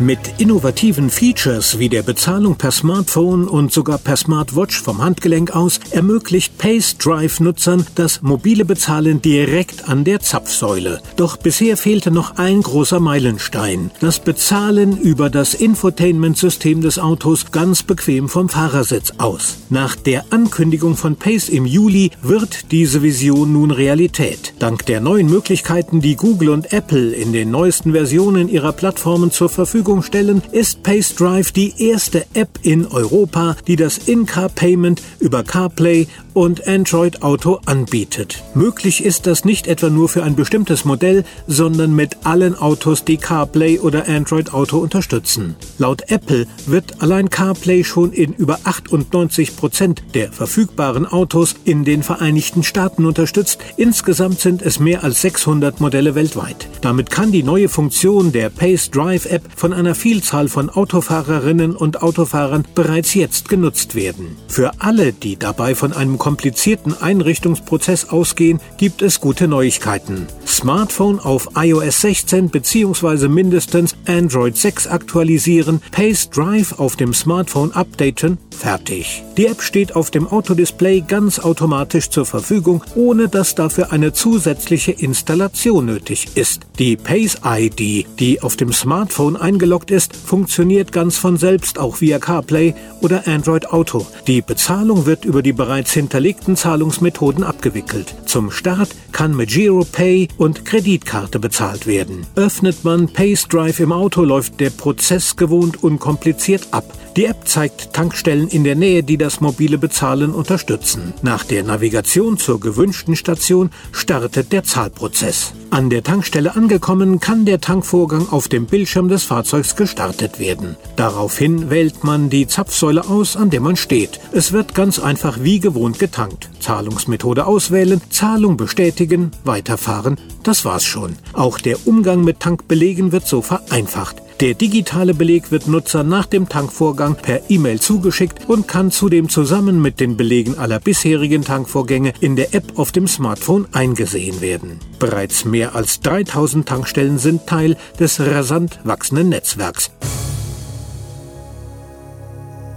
Mit innovativen Features wie der Bezahlung per Smartphone und sogar per Smartwatch vom Handgelenk aus ermöglicht Pace Drive Nutzern das mobile Bezahlen direkt an der Zapfsäule. Doch bisher fehlte noch ein großer Meilenstein. Das Bezahlen über das Infotainment-System des Autos ganz bequem vom Fahrersitz aus. Nach der Ankündigung von Pace im Juli wird diese Vision nun Realität. Dank der neuen Möglichkeiten, die Google und Apple in den neuesten Versionen ihrer Plattformen zur Verfügung Verfügung stellen, ist Pace Drive die erste App in Europa, die das In-Car-Payment über CarPlay und Android Auto anbietet. Möglich ist das nicht etwa nur für ein bestimmtes Modell, sondern mit allen Autos, die CarPlay oder Android Auto unterstützen. Laut Apple wird allein CarPlay schon in über 98 Prozent der verfügbaren Autos in den Vereinigten Staaten unterstützt. Insgesamt sind es mehr als 600 Modelle weltweit. Damit kann die neue Funktion der Pace Drive App von einer Vielzahl von Autofahrerinnen und Autofahrern bereits jetzt genutzt werden. Für alle, die dabei von einem komplizierten Einrichtungsprozess ausgehen, gibt es gute Neuigkeiten. Smartphone auf iOS 16 bzw. mindestens Android 6 aktualisieren, Pace Drive auf dem Smartphone updaten, fertig. Die App steht auf dem Autodisplay ganz automatisch zur Verfügung, ohne dass dafür eine zusätzliche Installation nötig ist. Die Pace ID, die auf dem Smartphone eingeloggt ist, funktioniert ganz von selbst auch via CarPlay oder Android Auto. Die Bezahlung wird über die bereits hinterlegten Zahlungsmethoden abgewickelt. Zum Start kann mit Giro Pay und Kreditkarte bezahlt werden. Öffnet man Pace Drive im Auto, läuft der Prozess gewohnt unkompliziert ab. Die App zeigt Tankstellen in der Nähe, die das mobile Bezahlen unterstützen. Nach der Navigation zur gewünschten Station startet der Zahlprozess. An der Tankstelle angekommen, kann der Tankvorgang auf dem Bildschirm des Fahrzeugs gestartet werden. Daraufhin wählt man die Zapfsäule aus, an der man steht. Es wird ganz einfach wie gewohnt getankt. Zahlungsmethode auswählen, Zahlung bestätigen, weiterfahren, das war's schon. Auch der Umgang mit Tankbelegen wird so vereinfacht. Der digitale Beleg wird Nutzer nach dem Tankvorgang per E-Mail zugeschickt und kann zudem zusammen mit den Belegen aller bisherigen Tankvorgänge in der App auf dem Smartphone eingesehen werden. Bereits mehr als 3000 Tankstellen sind Teil des rasant wachsenden Netzwerks.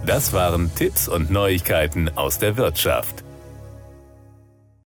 Das waren Tipps und Neuigkeiten aus der Wirtschaft.